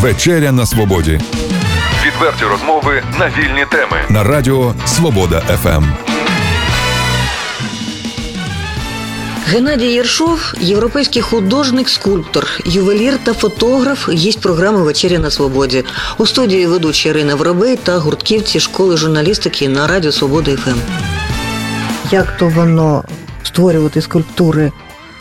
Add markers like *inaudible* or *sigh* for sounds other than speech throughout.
Вечеря на свободі. Відверті розмови на вільні теми на Радіо Свобода ФМ. Геннадій Єршов європейський художник, скульптор, ювелір та фотограф. Гість програми Вечеря на свободі. У студії ведучі Ірина Воробей та гуртківці школи журналістики на Радіо Свобода ФМ. Як то воно створювати скульптури?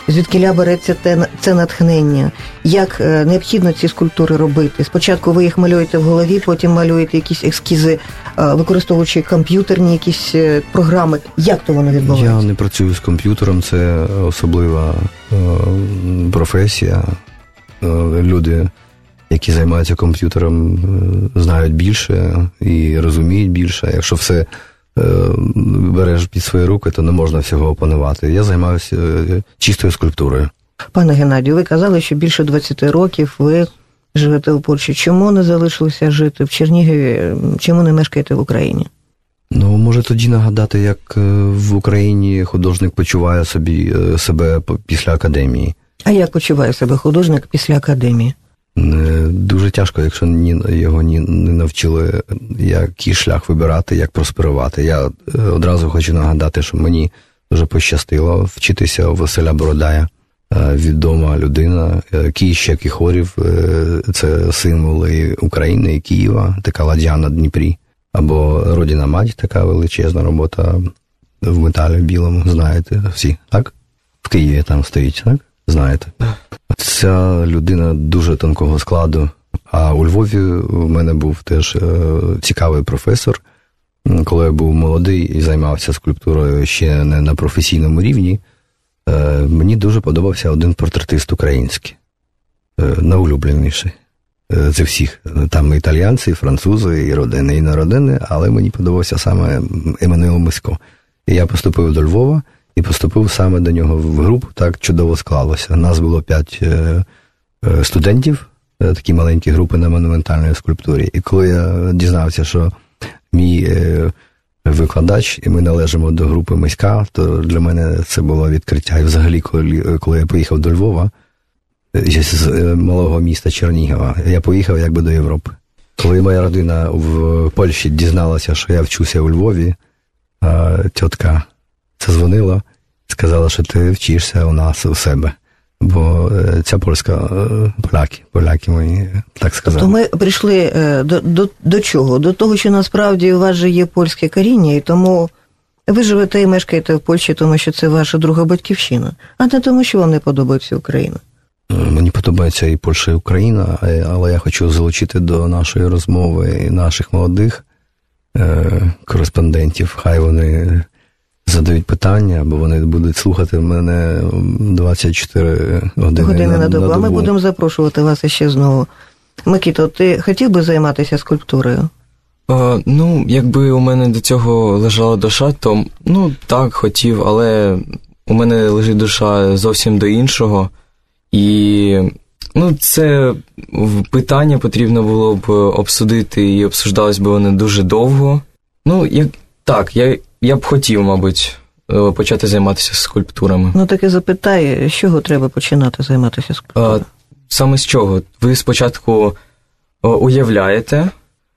Звідкиля береться те, це натхнення? Як е, необхідно ці скульптури робити? Спочатку ви їх малюєте в голові, потім малюєте якісь ескізи, е, використовуючи комп'ютерні якісь е, програми. Як то воно відбувається? Я не працюю з комп'ютером, це особлива професія. Люди, які займаються комп'ютером, знають більше і розуміють більше. Якщо все береш під свої руки, то не можна всього опанувати. Я займаюся чистою скульптурою. Пане Геннадію, ви казали, що більше 20 років ви живете у Польщі. Чому не залишилося жити в Чернігові? Чому не мешкаєте в Україні? Ну, може тоді нагадати, як е, в Україні художник почуває собі е, себе після академії. А як почуває себе художник після академії? Е, Дуже тяжко, якщо ні, його ні, не навчили, який шлях вибирати, як просперувати. Я одразу хочу нагадати, що мені дуже пощастило вчитися у Василя Бородая, відома людина. Е, Київщик і хорів е, це символи України і Києва, така ладья на Дніпрі. Або Родіна мать, така величезна робота в металі білому, знаєте всі, так? В Києві там стоїть, так? Знаєте. Ця людина дуже тонкого складу. А у Львові у мене був теж е, цікавий професор. Коли я був молодий і займався скульптурою ще не на професійному рівні, е, мені дуже подобався один портретист український, е, найулюбленіший е, всіх. Там і італіянці, і французи, і родини, і не родини, але мені подобався саме Еммануел Миско. І я поступив до Львова і поступив саме до нього в групу. Так чудово склалося. Нас було п'ять е, е, студентів, такі маленькі групи на монументальній скульптурі. І коли я дізнався, що мій викладач, і ми належимо до групи миська, то для мене це було відкриття. І взагалі, коли, коли я поїхав до Львова, е, з е, малого міста Чернігова, я поїхав якби до Європи. Коли моя родина в Польщі дізналася, що я вчуся у Львові, тітка задзвонила, сказала, що ти вчишся у нас у себе. Бо ця польська поляки, поляки мої так сказали. То ми прийшли е, до, до, до чого? До того, що насправді у вас же є польське коріння, і тому ви живете і мешкаєте в Польщі, тому що це ваша друга батьківщина, а не тому, що вам не подобається Україна. Е, Мені подобається і Польща, і Україна, е, але я хочу залучити до нашої розмови наших молодих кореспондентів. Хай вони задають питання, бо вони будуть слухати мене 24 години, Години на добу. А ми будемо запрошувати вас іще знову. Микіто, ти хотів би займатися скульптурою? Е, ну, якби у мене до цього лежала душа, то ну так, хотів, але у мене лежить душа зовсім до іншого. І ну, це питання потрібно було б обсудити, і обсуждалось би вони дуже довго. Ну, як так, я, я б хотів, мабуть, е, почати займатися скульптурами. Ну таки запитай, з чого треба починати займатися скульптурою? А, саме з чого? Ви спочатку уявляєте,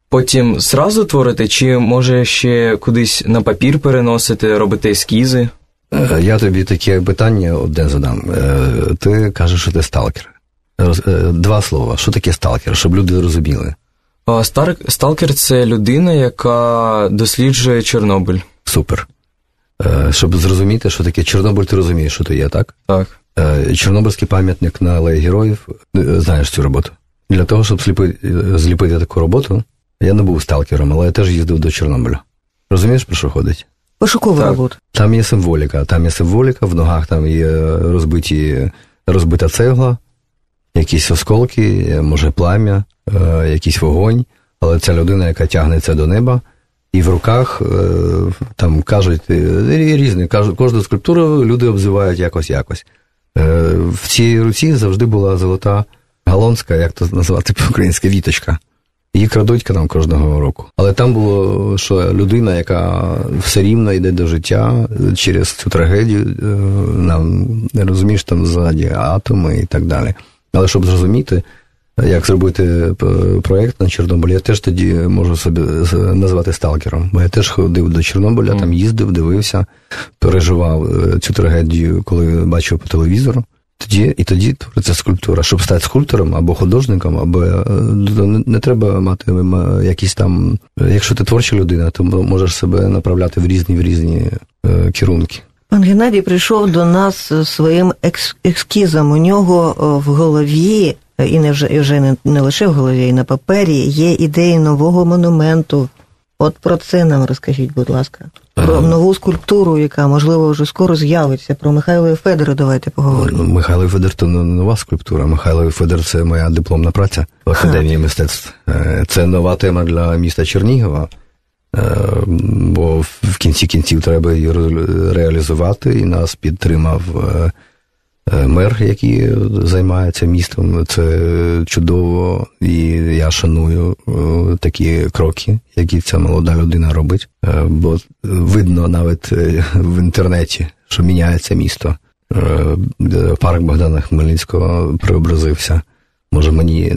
потім зразу творите, чи може ще кудись на папір переносите, робите ескізи? Е, Я тобі таке питання одне задам. Е, Ти кажеш, що ти сталкер. Е, Два слова. Що таке сталкер, щоб люди розуміли? Сталкер це людина, яка досліджує Чорнобиль. Супер. Е, Щоб зрозуміти, що таке Чорнобиль, ти розумієш, що то є, так? Так. Е, Чорнобильський пам'ятник на Алеї Героїв. Е, Знаєш цю роботу? Для того, щоб сліпи- е, зліпити таку роботу, я не був сталкером, але я теж їздив до Чорнобиля. Розумієш, про що ходить? Пошукова робота. Там є символіка. Там є символіка, в ногах там є розбиті, розбита цегла, якісь осколки, може плам'я, е, якийсь вогонь, але це людина, яка тягнеться до неба. І в руках е, там кажуть е, різні, кажуть, кожну скульптуру люди обзивають якось якось. Е, В цій руці завжди була золота галонська, як то назвати по-українськи, віточка. Її крадуть нам кожного року. Але там було, що людина, яка все рівно йде до життя через цю трагедію, нам не розумієш там ззаді атоми і так далі. Але щоб зрозуміти, як зробити проєкт на Чорнобилі, я теж тоді можу собі назвати сталкером. Бо я теж ходив до Чорнобиля, там їздив, дивився, переживав цю трагедію, коли бачив по телевізору. Тоді і тоді твориться скульптура. Щоб стати скульптором або художником, або не треба мати якісь там. Якщо ти творча людина, то можеш себе направляти в різні в різні керунки. Пан Геннадій прийшов до нас своїм екскізом. У нього в голові, і не вже і вже не, не лише в голові, і на папері є ідеї нового монументу. От про це нам розкажіть, будь ласка, про нову скульптуру, яка можливо вже скоро з'явиться. Про Михайла Федора давайте поговоримо. Михайло Федор то не нова скульптура. Михайло Федор це моя дипломна праця в академії ага. мистецтв. Е, це нова тема для міста Чернігова. Е, бо в кінці кінців треба її реалізувати, і нас підтримав е, мер, який займається містом. Це чудово, і я шаную такі кроки, які ця молода людина робить. Бо видно навіть в інтернеті, що міняється місто. Парк Богдана Хмельницького преобразився. Може, мені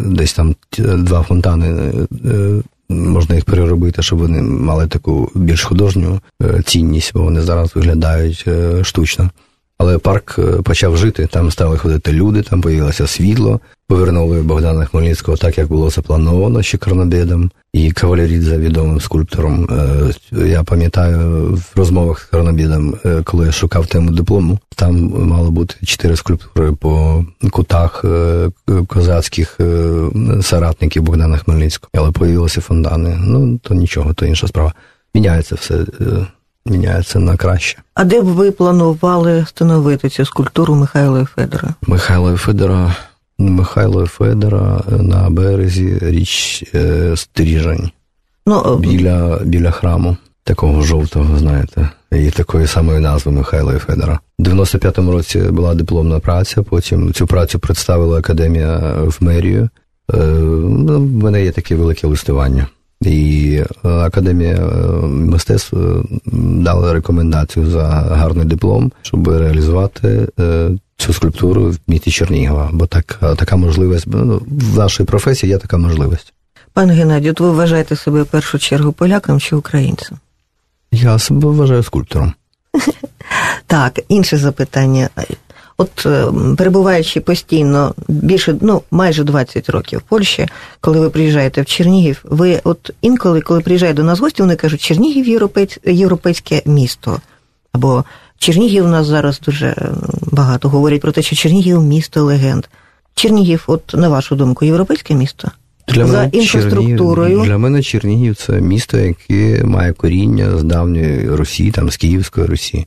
десь там два фонтани можна їх переробити, щоб вони мали таку більш художню е, цінність, бо вони зараз виглядають е, штучно. Але парк е, почав жити, там стали ходити люди, там появилося світло, повернули Богдана Хмельницького так, як було заплановано ще Корнобєдом. І Кавалерідзе, відомим скульптором. Я пам'ятаю в розмовах з Корнобєдом, коли я шукав тему диплому, там мало бути чотири скульптури по кутах козацьких соратників Богдана Хмельницького. Але появилися фондани. Ну то нічого, то інша справа. Міняється все міняється на краще. А де б ви планували встановити цю скульптуру Михайла Федора? Михайла Федора, Михайло Федора на березі річ е, Стріжень. Ну, біля, біля храму. Такого жовтого, знаєте, і такої самої назви Михайла Федора. У 95-му році була дипломна праця, потім цю працю представила академія в мерію. Е, ну, в мене є таке велике листування. І е, Академія е, мистецтв е, дала рекомендацію за гарний диплом, щоб реалізувати цю скульптуру в місті Чернігова. Бо так, така можливість ну, в нашій професії є така можливість. Пане Геннадію, от ви вважаєте себе в першу чергу поляком чи українцем? Я себе вважаю скульптором. *laughs* Так, інше запитання. От е, перебуваючи постійно більше, ну майже 20 років в Польщі, коли ви приїжджаєте в Чернігів, ви от інколи, коли приїжджають до нас гості, вони кажуть, Чернігів європейсь, європейське місто. Або Чернігів у нас зараз дуже е, багато говорять про те, що Чернігів місто легенд. Чернігів, от на вашу думку, європейське місто? Для За мене інфраструктурою. Чернігів, для мене Чернігів це місто, яке має коріння з давньої Русі, там з Київської Русі.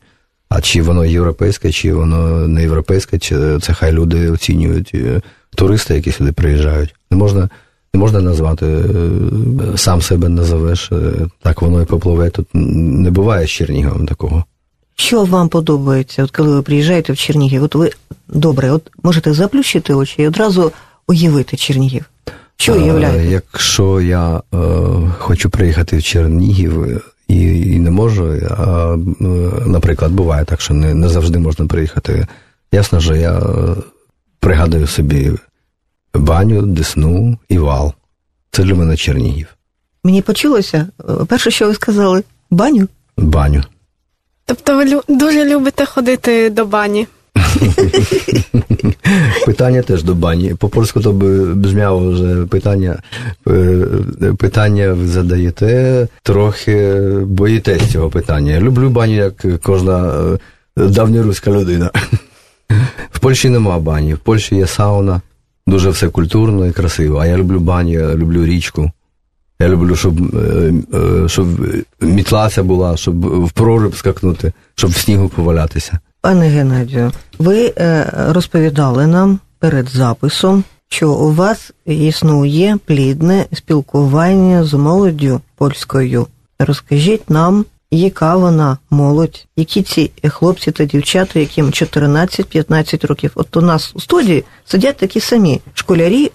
А чи воно європейське, чи воно не європейське, чи це хай люди оцінюють е, туристи, які сюди приїжджають. Не можна не можна назвати, е, сам себе назовеш, е, так воно і попливе. Тут не буває з Черніговом такого. Що вам подобається, от коли ви приїжджаєте в Чернігів? От ви добре, от можете заплющити очі і одразу уявити Чернігів. Що уявляєте? Якщо я е, хочу приїхати в Чернігів, і і не можу. А, Наприклад, буває так, що не, не завжди можна приїхати. Ясно, що я е, пригадую собі баню, десну і вал. Це для мене Чернігів. Мені почулося, е, перше, що ви сказали, баню? Баню. Тобто ви дуже любите ходити до бані? *laughs* Питання теж до бані. По польську то бжмяло вже питання е, питання задаєте, трохи боїтесь цього. Я люблю баню, як кожна е, давньоруська людина. В Польщі нема бані, в Польщі є сауна, дуже все культурно і красиво. А я люблю баню, я люблю річку. Я люблю, щоб е, щоб мітлася була, щоб в прориб скакнути, щоб в снігу повалятися. Пане Геннадію, ви е, розповідали нам перед записом, що у вас існує плідне спілкування з молоддю польською. Розкажіть нам, яка вона молодь, які ці хлопці та дівчата, яким 14-15 років. От у нас у студії сидять такі самі школярі,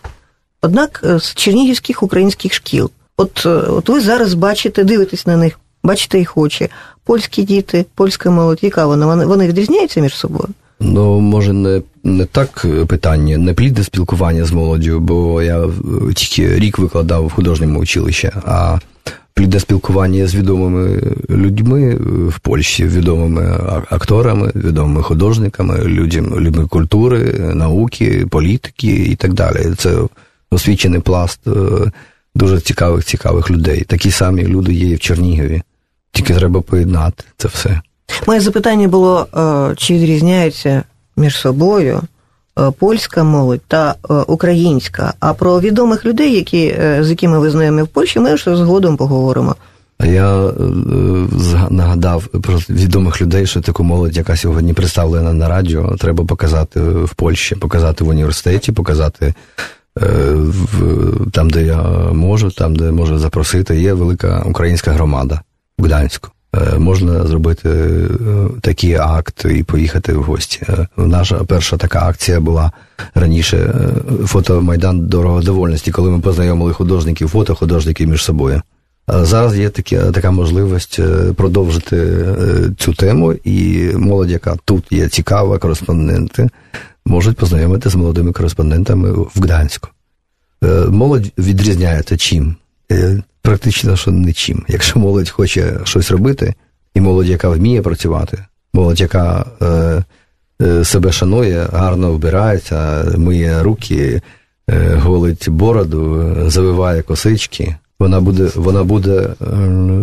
однак з чернігівських українських шкіл. От, е, От ви зараз бачите, дивитесь на них. Бачите їх очі. Польські діти, польська молодь, яка вона? Вони відрізняються між собою? Ну, може, не не так питання, не плідне спілкування з молоддю, бо я тільки рік викладав в художньому училищі, а плідне спілкування з відомими людьми в Польщі, відомими акторами, відомими художниками, людьми, людьми культури, науки, політики і так далі. Це освічений пласт е, дуже цікавих, цікавих людей. Такі самі люди є і в Чернігові. Тільки треба поєднати це все. Моє запитання було, е, чи відрізняються між собою е, польська молодь та е, українська. А про відомих людей, які, з якими ви знайомі в Польщі, ми ж згодом поговоримо. Я нагадав про відомих людей, що таку молодь, яка сьогодні представлена на радіо, треба показати в Польщі, показати в університеті, показати там, де я можу, там, де можу запросити. Є велика українська громада Гданську. Е, можна зробити е, такий акт і поїхати в гості. Е, наша перша така акція була раніше фотомайдан дороговдовольності, коли ми познайомили художників, фотохудожників між собою. Зараз є такі, така можливість продовжити цю тему, і молодь, яка тут є цікава, кореспонденти, можуть познайомити з молодими кореспондентами в Гданську. Молодь відрізняється чим? Практично що нічим. Якщо молодь хоче щось робити, і молодь, яка вміє працювати, молодь, яка е, е, себе шанує, гарно вбирається, миє руки, е, голить бороду, завиває косички, вона буде вона буде е,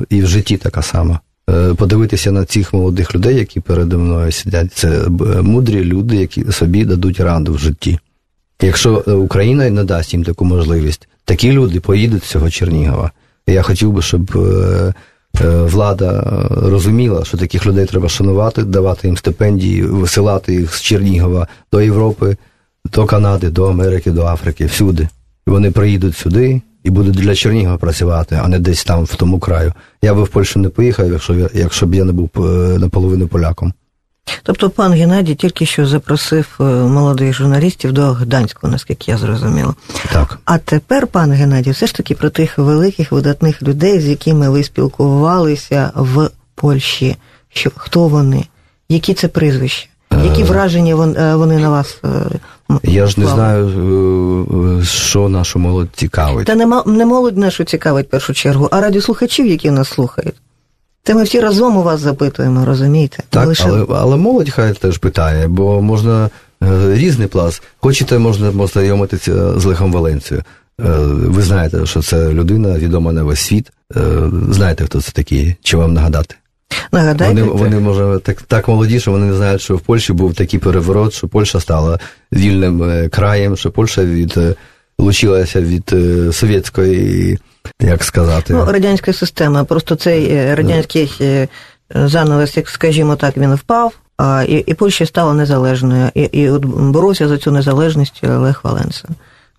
і в житті така сама. Е, подивитися на цих молодих людей, які передо мною сидять, це мудрі люди, які собі дадуть раду в житті. Якщо Україна не дасть їм таку можливість, такі люди поїдуть з цього Чернігова. Я хотів би, щоб е, е, влада розуміла, що таких людей треба шанувати, давати їм стипендії, висилати їх з Чернігова до Європи, до Канади, до Америки, до Африки, всюди. І вони приїдуть сюди і будуть для Чернігова працювати, а не десь там, в тому краю. Я би в Польщу не поїхав, якщо якщо б я не був е, наполовину поляком. Тобто пан Геннадій тільки що запросив е, молодих журналістів до Гданського, наскільки я зрозуміла. Так. А тепер, пан Геннадій, все ж таки про тих великих видатних людей, з якими ви спілкувалися в Польщі. Що хто вони? Які це прізвища? Які е. враження е, вони на вас? Я ж не знаю, що нашу молодь цікавить. Та не молодь нашу цікавить в першу чергу, а радіослухачів, які нас слухають. Це ми всі разом у вас запитуємо, розумієте? Так, Лише... але але молодь хай теж питає, бо можна е, різний пласт. Хочете, можна познайомитися з Лехом Валенцією. Е, ви знаєте, що це людина відома на весь світ. Е, знаєте, хто це такий? Чи вам нагадати? Нагадайте. Вони, вони може, так так молоді, що вони не знають, що в Польщі був такий переворот, що Польща стала вільним краєм, що Польща відлучилася від совєтської як сказати. Ну, радянська система. Просто цей е, радянський е, занавес, як скажімо так, він впав, а і, і Польща стала незалежною. І і от боровся за цю незалежність Олег Валенса.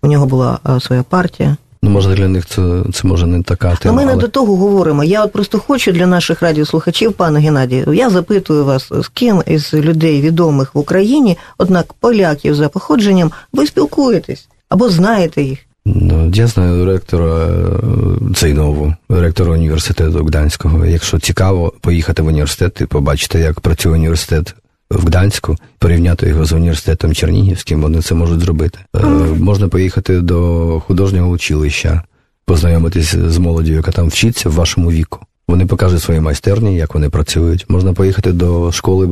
У нього була своя партія. Ну, може, для них це це може не така тема. Ну, ми не але... до того говоримо. Я от просто хочу для наших радіослухачів, пане Геннадію, я запитую вас, з ким із людей відомих в Україні, однак поляків за походженням, ви спілкуєтесь або знаєте їх. Ну, я знаю ректора е, Цейнову, ректора університету Гданського. Якщо цікаво поїхати в університет і побачити, як працює університет в Гданську, порівняти його з університетом Чернігівським, вони це можуть зробити. Mm. Можна поїхати до художнього училища, познайомитись з молоддю, яка там вчиться в вашому віку. Вони покажуть свої майстерні, як вони працюють. Можна поїхати до школи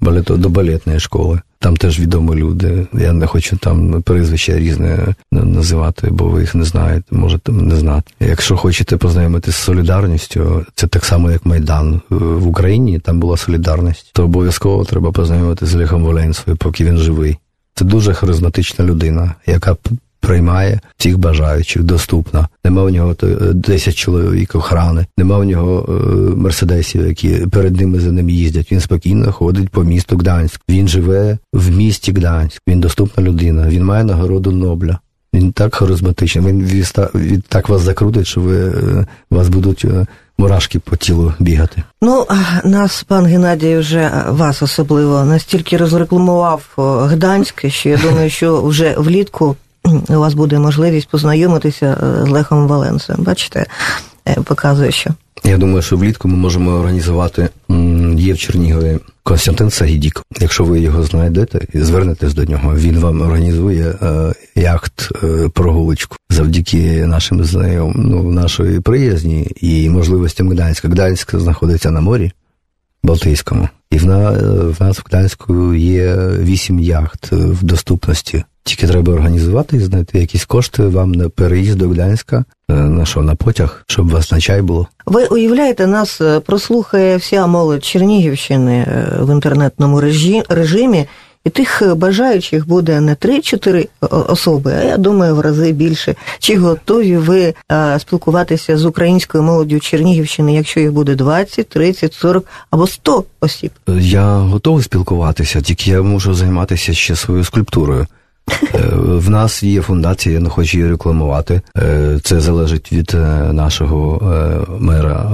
балету, до балетної школи. Там теж відомі люди. Я не хочу там прізвища різне називати, бо ви їх не знаєте, можете не знати. Якщо хочете познайомитися з солідарністю, це так само, як Майдан в Україні. Там була солідарність, то обов'язково треба познайомитися з Лехом Воленцевою, поки він живий. Це дуже харизматична людина, яка приймає всіх бажаючих, доступна. Нема в нього 10 чоловік охрани, нема в нього е, мерседесів, які перед ними за ним їздять. Він спокійно ходить по місту Гданськ. Він живе в місті Гданськ. Він доступна людина. Він має нагороду Нобля. Він так харизматичний. Він від так вас закрутить, що ви е, вас будуть. Е, мурашки по тілу бігати. Ну, нас пан Геннадій вже вас особливо настільки розрекламував Гданськ, що я думаю, що вже влітку *clears throat* у вас буде можливість познайомитися е, з Лехом Валенсом. Бачите, е, показує, що. Я думаю, що влітку ми можемо організувати Є в Чернігові Константин Сагідік. Якщо ви його знайдете і звернетесь до нього, він вам організує е, яхт прогулочку завдяки нашим знайом, ну, нашої приязні і можливостям Гданська. Гданськ знаходиться на морі Балтійському, і в, на, в нас в Гданську є вісім яхт в доступності. Тільки треба організувати і знайти якісь кошти вам на переїзд до Гданська, е, на що, на потяг, щоб вас на чай було. Ви уявляєте, нас е, прослухає вся молодь Чернігівщини е, в інтернетному режимі, і тих бажаючих буде не 3-4 особи, а я думаю, в рази більше. Чи готові ви спілкуватися з українською молоддю Чернігівщини, якщо їх буде 20, 30, 40 або 100 осіб? Я готовий спілкуватися, тільки я можу займатися ще своєю скульптурою. Е, в нас є фундація, я не хочу її рекламувати. Е, це залежить від е, нашого мера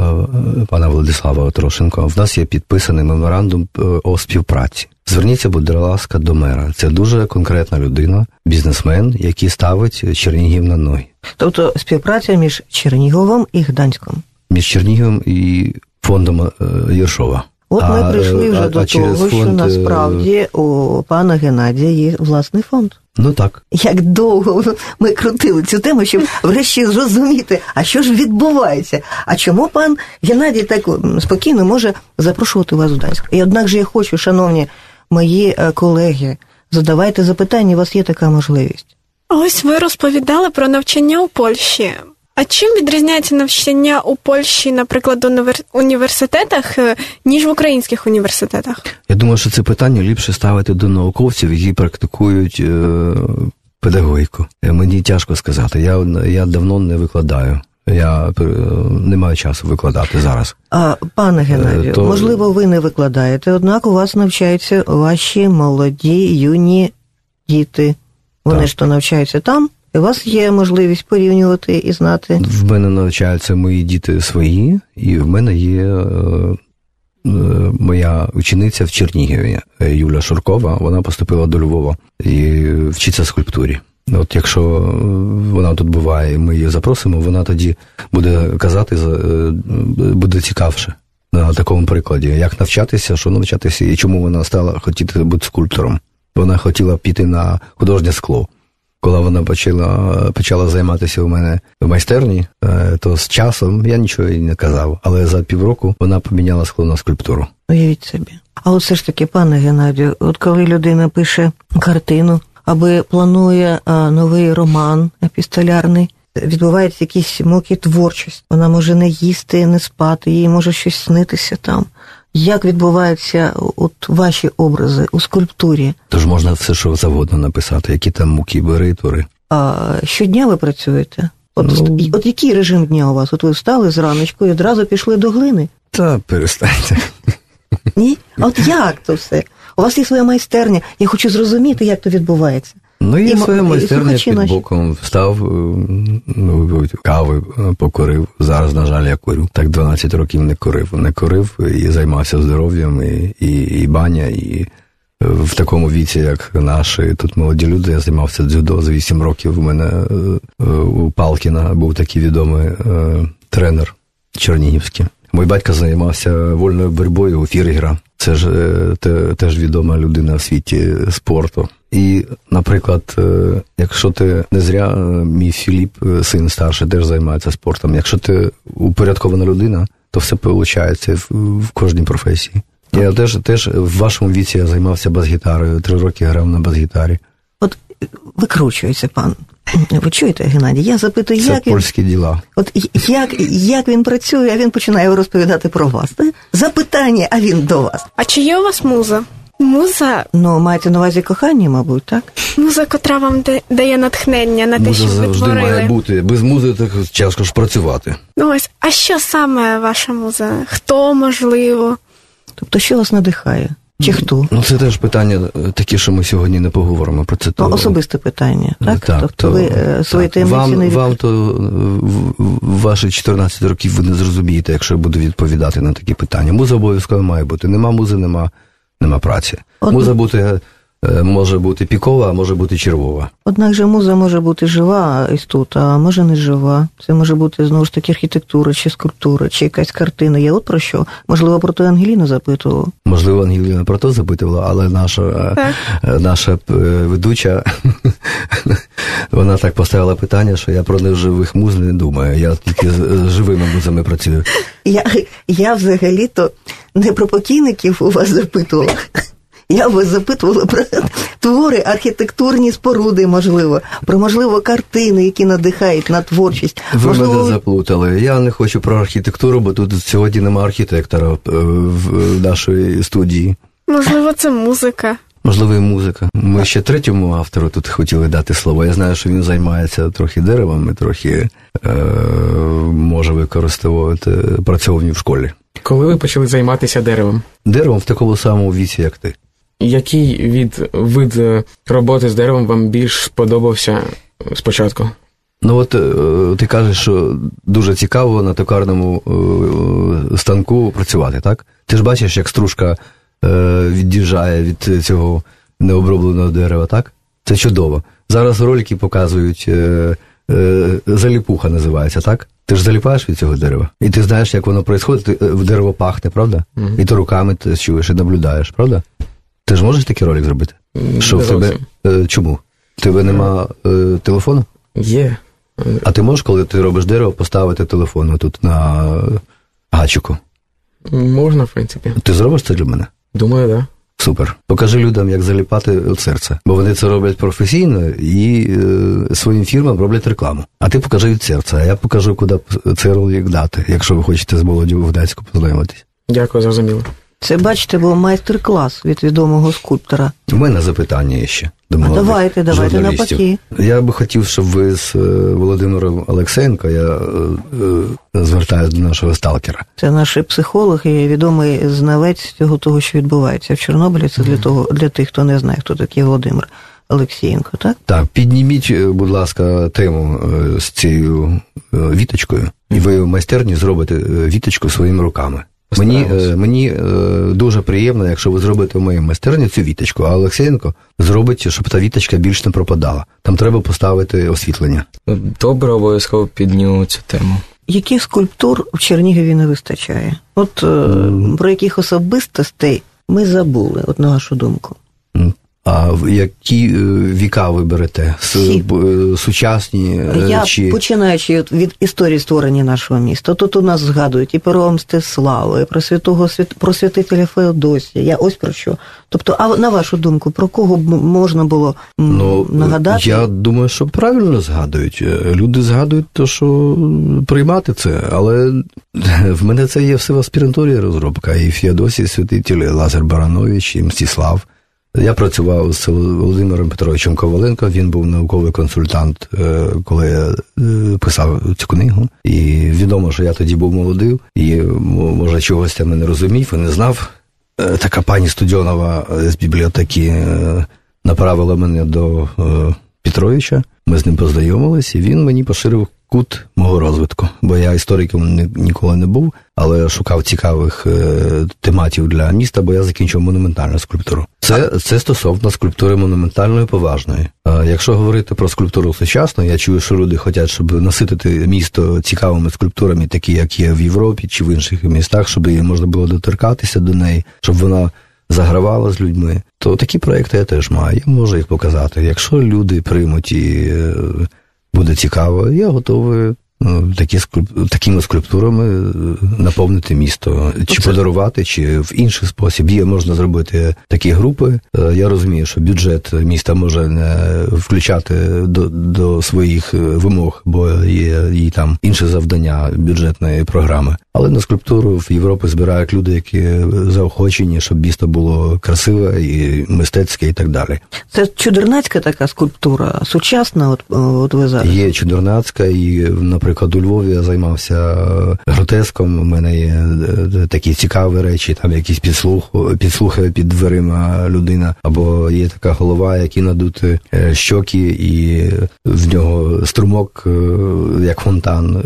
пана Владислава Трошенко. В нас є підписаний меморандум о співпраці. Зверніться, будь ласка, до мера. Це дуже конкретна людина, бізнесмен, який ставить Чернігів на ноги. Тобто співпраця між Черніговом і Гданськом, між Черніговом і фондом Єршова. От ми прийшли вже а, до а того, фонд... що насправді у пана Геннадія є власний фонд. Ну так. Як довго ми крутили цю тему, щоб врешті зрозуміти, а що ж відбувається? А чому пан Геннадій так спокійно може запрошувати вас у Данськ? І однак же я хочу, шановні мої е, колеги, задавайте запитання, у вас є така можливість. Ось ви розповідали про навчання у Польщі. А чим відрізняється навчання у Польщі, наприклад, у університетах, е, ніж в українських університетах? Я думаю, що це питання ліпше ставити до науковців, які практикують е, педагогіку. Е, мені тяжко сказати. Я я давно не викладаю. Я е, не маю часу викладати зараз. А пане Геннадію, То... можливо, ви не викладаєте, однак у вас навчаються ваші молоді юні діти. Вони так. ж то навчаються там. і У вас є можливість порівнювати і знати. В мене навчаються мої діти свої, і в мене є е, е, моя учениця в Чернігові, е, Юля Шуркова. Вона поступила до Львова і вчиться скульптурі. От якщо вона тут буває, ми її запросимо, вона тоді буде казати, буде цікавше на такому прикладі, як навчатися, що навчатися, і чому вона стала хотіти бути скульптором. Вона хотіла піти на художнє скло коли вона почала почала займатися у мене в майстерні, е, то з часом я нічого їй не казав, але за півроку вона поміняла скло на скульптуру. Уявіть собі. А от все ж таки, пане Геннадію, от коли людина пише картину, аби планує а, новий роман епістолярний, відбувається якісь муки творчість. Вона може не їсти, не спати, їй може щось снитися там. Як відбуваються от ваші образи у скульптурі? Тож можна все, що завгодно написати, які там муки, бери, твори. А щодня ви працюєте? От, ну... от який режим дня у вас? От ви встали зраночку і одразу пішли до глини? Та перестаньте. Ні? От як то все? У вас є своя майстерня. Я хочу зрозуміти, як то відбувається. Ну, я своя майстерня під наші. боком встав, е, ну, кави е, покорив. Зараз, на жаль, я курю. Так 12 років не курив. Не курив і займався здоров'ям, і, і, і баня, і е, в такому віці, як наші тут молоді люди, я займався дзюдо за 8 років. У мене у Палкіна був такий відомий тренер Чернігівський. Мій батько займався вольною боротьбою у Фіргера. Це ж те, теж відома людина в світі спорту. І, наприклад, е, якщо ти не зря, е, мій Філіп, е, син старший, теж займається спортом. Якщо ти упорядкована людина, то все виходить в, в кожній професії. Я теж теж в вашому віці я займався бас-гітарою, три роки грав на бас-гітарі. От викручується пан. Ви чуєте, Геннадій? Я запитую, Це як польські він... діла. От як як він працює, а він починає розповідати про вас. Запитання, а він до вас. А чи є у вас муза? Муза. Ну, маєте на увазі кохання, мабуть, так? Муза, котра вам дає натхнення на те, Муза що ви завжди творили. має бути. Без музи так тяжко ж працювати. Ну ось, а що саме ваша муза? Хто можливо? Тобто, що вас надихає? Чи хто? Ну, це теж питання таке, такі, що ми сьогодні не поговоримо про це. То... Ну, особисте питання, так? так тобто то, ви так. свої таємниці вам, не від... Вам то ваші 14 років ви не зрозумієте, якщо я буду відповідати на такі питання. Муза обов'язково має бути. Нема музи, нема нема праці. От... Муза бути Е, може бути пікова, а може бути червова. Однак же муза може бути жива тут, а може не жива. Це може бути знову ж таки архітектура, чи скульптура, чи якась картина. Я от про що? Можливо, про то Ангеліна запитувала. Можливо, Ангеліна про то запитувала, але наша е, так. наша ведуча *laughs* вона так поставила питання, що я про неживих муз не думаю. Я тільки з живими музами працюю. Я, Я взагалі-то не про покійників у вас запитувала. Я вас запитувала про твори, архітектурні споруди, можливо, про можливо картини, які надихають на творчість. Ви можливо... мене заплутали. Я не хочу про архітектуру, бо тут сьогодні немає архітектора в нашої студії. Можливо, це музика. Можливо, і музика. Ми ще третьому автору тут хотіли дати слово. Я знаю, що він займається трохи деревом трохи е, може використовувати працьовні в школі. Коли ви почали займатися деревом? Деревом в такому самому віці, як ти. Який від вид е, роботи з деревом вам більш сподобався спочатку? Ну от е, ти кажеш, що дуже цікаво на токарному е, станку працювати, так? Ти ж бачиш, як стружка від'їжджає від цього необробленого дерева, так? Це чудово. Зараз ролики показують, заліпуха називається, так? Ти ж заліпаєш від цього дерева. І ти знаєш, як воно відбувається, дерево пахне, правда? Mm-hmm. І ти руками ти чуєш і наблюдаєш, правда? Ти ж можеш такий ролик зробити? Що в тебе? Е, чому? Тебе нема е, телефону? Є. А ти можеш, коли ти робиш дерево, поставити телефон тут на гачику? Можна, в принципі. Ти зробиш це для мене? Думаю, так. Да. Супер. Покажи людям, як заліпати від серця. Бо вони це роблять професійно і е, своїм фірмам роблять рекламу. А ти покажи від серця, а я покажу, куди це ролик дати, якщо ви хочете з молоддю в Гданську познайомитись. Дякую, зрозуміло. Це, бачите, був майстер-клас від відомого скульптора. У мене запитання є ще. До а давайте, давайте навпаки. Я би хотів, щоб ви з е, Володимиром Олексеєнко, я е, е, звертаюся до нашого сталкера. Це наш психолог і відомий знавець цього того, що відбувається в Чорнобилі. Це для того, для тих, хто не знає, хто такий Володимир Олексієнко, так? Так, підніміть, будь ласка, тему з цією віточкою, і ви в майстерні зробите віточку своїми руками. Мені е, мені е, дуже приємно, якщо ви зробите в моїй майстерні цю віточку, а Олексієнко зробить, щоб та віточка більш не пропадала. Там треба поставити освітлення. Добре, обов'язково підніму цю тему. Яких скульптур в Чернігові не вистачає? От mm. про яких особистостей ми забули, от на вашу думку. А які е, віка ви берете? Всі. Е, сучасні е, Я чи... починаючи від історії створення нашого міста. Тут у нас згадують і про Мстислава, і про святого про святителя Феодосія. Я ось про що. Тобто, а на вашу думку, про кого б можна було ну, нагадати? Я думаю, що правильно згадують. Люди згадують то, що приймати це, але в мене це є все в аспірантурі розробка. І Феодосій, святитель, Лазар Баранович, і Мстислав. Я працював з Володимиром Петровичем Коваленко. Він був науковий консультант, е, коли я е, писав цю книгу. І відомо, що я тоді був молодий, і може чогось там не розумів і не знав. Е, така пані Студьонова з бібліотеки направила мене до Петровича. Ми з ним познайомились, і він мені поширив кут мого розвитку, бо я істориком ніколи не був, але шукав цікавих е, тематів для міста, бо я закінчив монументальну скульптуру. Це це стосовно скульптури монументальної поважної. А якщо говорити про скульптуру сучасну, я чую, що люди хочуть, щоб наситити місто цікавими скульптурами, такі як є в Європі чи в інших містах, щоб її можна було доторкатися до неї, щоб вона. Загравала з людьми, то такі проекти я теж маю. Я можу їх показати. Якщо люди приймуть і е, буде цікаво. Я готовий ну, такі такими скульптурами е, наповнити місто, чи Це... подарувати, чи в інший спосіб. Є можна зробити такі групи. Е, я розумію, що бюджет міста може не включати до до своїх е, вимог, бо є і там інше завдання бюджетної програми. Але на скульптуру в Європі збирають люди, які заохочені, щоб місто було красиве і мистецьке, і так далі. Це чудернацька така скульптура, сучасна. От от ви зараз є чудернацька, і наприклад у Львові я займався гротеском. У мене є такі цікаві речі, там якісь підслух, підслухи під дверима людина, або є така голова, які надути щоки, і в нього струмок, як фонтан.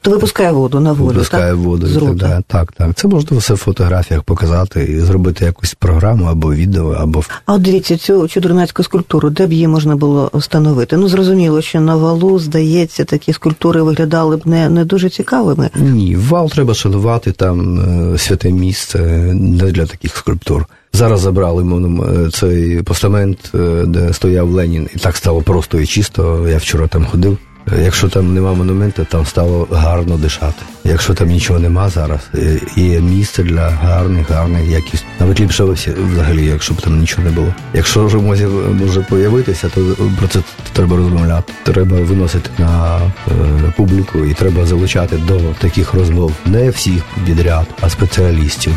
То випускає воду на воду. Випускає так? воду. З рота. Так, так, так. Це можна все в фотографіях показати і зробити якусь програму або відео, або А от дивіться цю чудернацьку скульптуру, де б її можна було встановити? Ну зрозуміло, що на валу, здається, такі скульптури виглядали б не, не дуже цікавими. Ні, вал треба шанувати там е, святе місце не для таких скульптур. Зараз забрали е, цей постамент, е, де стояв Ленін, і так стало просто і чисто. Я вчора там ходив. Якщо там нема монументу, там стало гарно дишати. Якщо там нічого нема зараз, є місце для гарних, гарних якість. Навіть ліпше взагалі, якщо б там нічого не було. Якщо вже може може появитися, то про це треба розмовляти. Треба виносити на е, публіку і треба залучати до таких розмов не всіх підряд, а спеціалістів.